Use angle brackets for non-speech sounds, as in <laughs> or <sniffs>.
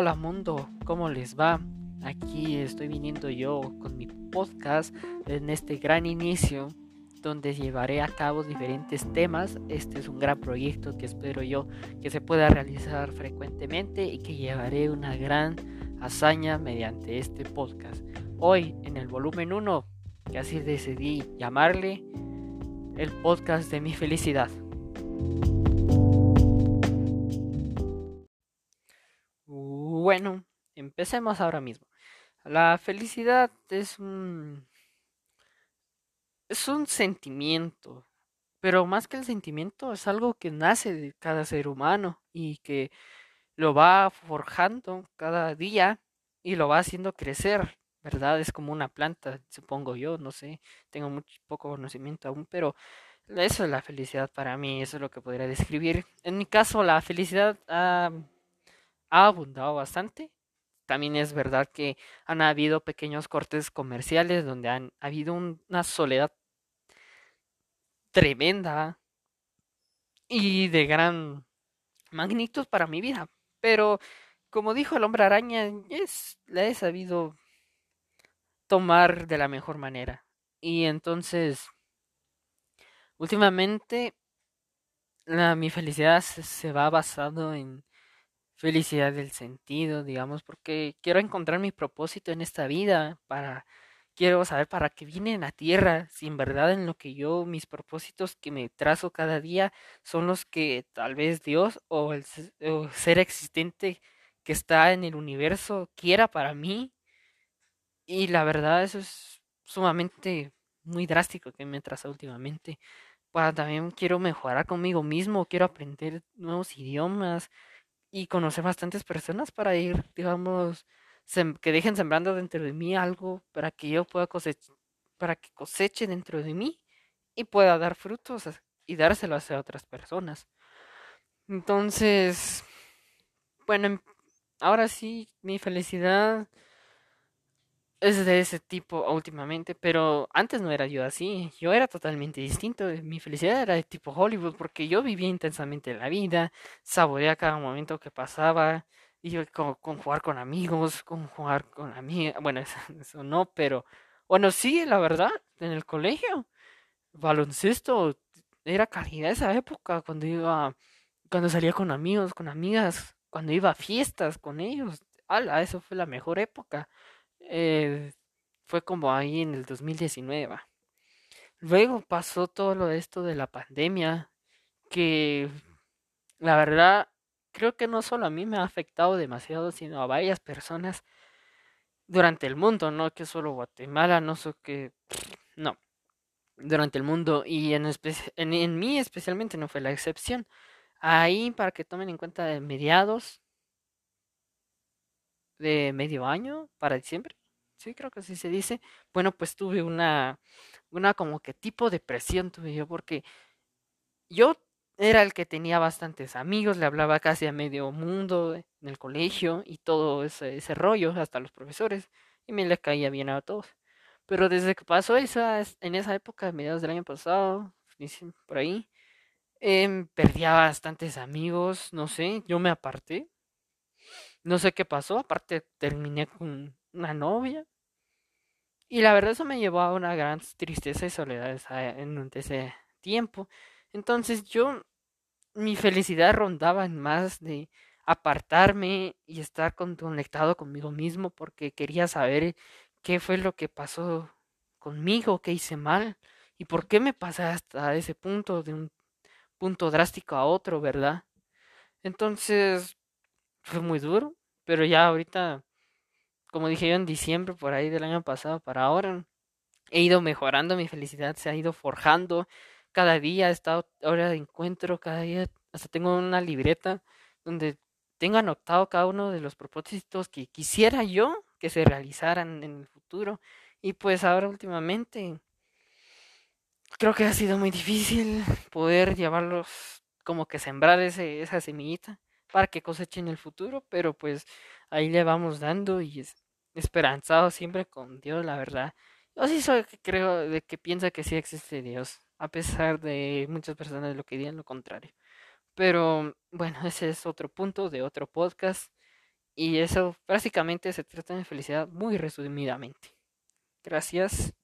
Hola mundo, ¿cómo les va? Aquí estoy viniendo yo con mi podcast en este gran inicio donde llevaré a cabo diferentes temas. Este es un gran proyecto que espero yo que se pueda realizar frecuentemente y que llevaré una gran hazaña mediante este podcast. Hoy en el volumen 1, que así decidí llamarle el podcast de mi felicidad. Bueno, empecemos ahora mismo. La felicidad es un es un sentimiento, pero más que el sentimiento es algo que nace de cada ser humano y que lo va forjando cada día y lo va haciendo crecer, ¿verdad? Es como una planta, supongo yo, no sé, tengo mucho poco conocimiento aún, pero eso es la felicidad para mí, eso es lo que podría describir. En mi caso, la felicidad ha, ha abundado bastante. También es verdad que han habido pequeños cortes comerciales donde han habido una soledad tremenda y de gran magnitud para mi vida. Pero, como dijo el hombre araña, la he sabido tomar de la mejor manera. Y entonces, últimamente, mi felicidad se, se va basado en felicidad del sentido, digamos, porque quiero encontrar mi propósito en esta vida para quiero saber para qué vine en la tierra, si en verdad en lo que yo, mis propósitos que me trazo cada día son los que tal vez Dios o el ser existente que está en el universo quiera para mí. Y la verdad eso es sumamente muy drástico que me traza últimamente. Para también quiero mejorar conmigo mismo, quiero aprender nuevos idiomas y conocer bastantes personas para ir, digamos, que dejen sembrando dentro de mí algo para que yo pueda cosechar, para que coseche dentro de mí y pueda dar frutos y dárselo a otras personas. Entonces, bueno, em, ahora sí, mi felicidad es de ese tipo últimamente, pero antes no era yo así, yo era totalmente distinto, mi felicidad era de tipo Hollywood porque yo vivía intensamente la vida, saboreaba cada momento que pasaba, y con, con, jugar con amigos, con jugar con amigas, bueno, <laughs> eso, no, pero bueno, sí, la verdad, en el colegio, baloncesto era calidad esa época, cuando iba, cuando salía con amigos, con amigas, cuando iba a fiestas con ellos, ala, eso fue la mejor época. Eh, fue como ahí en el 2019. Luego pasó todo lo de esto de la pandemia, que la verdad creo que no solo a mí me ha afectado demasiado, sino a varias personas durante el mundo, no que solo Guatemala, no sé qué, <sniffs> no, durante el mundo y en, en, en, mí especialmente no fue la excepción. Ahí, para que tomen en cuenta, de mediados de medio año, para diciembre, sí, creo que así se dice, bueno, pues tuve una, una como que tipo de presión tuve yo, porque yo era el que tenía bastantes amigos, le hablaba casi a medio mundo en el colegio y todo ese, ese rollo, hasta los profesores, y me le caía bien a todos. Pero desde que pasó esa, en esa época, mediados del año pasado, por ahí, eh, perdía bastantes amigos, no sé, yo me aparté. No sé qué pasó, aparte terminé con una novia. Y la verdad eso me llevó a una gran tristeza y soledad en ese tiempo. Entonces yo, mi felicidad rondaba en más de apartarme y estar conectado conmigo mismo porque quería saber qué fue lo que pasó conmigo, qué hice mal y por qué me pasé hasta ese punto, de un punto drástico a otro, ¿verdad? Entonces fue muy duro, pero ya ahorita, como dije yo en diciembre, por ahí del año pasado para ahora, he ido mejorando, mi felicidad se ha ido forjando, cada día he estado hora de encuentro, cada día hasta tengo una libreta donde tengo anotado cada uno de los propósitos que quisiera yo que se realizaran en el futuro. Y pues ahora últimamente creo que ha sido muy difícil poder llevarlos como que sembrar ese, esa semillita para que cosechen el futuro, pero pues ahí le vamos dando y es esperanzado siempre con Dios, la verdad. Yo sí soy creo de que piensa que sí existe Dios a pesar de muchas personas lo que digan lo contrario. Pero bueno, ese es otro punto de otro podcast. Y eso básicamente se trata de felicidad muy resumidamente. Gracias.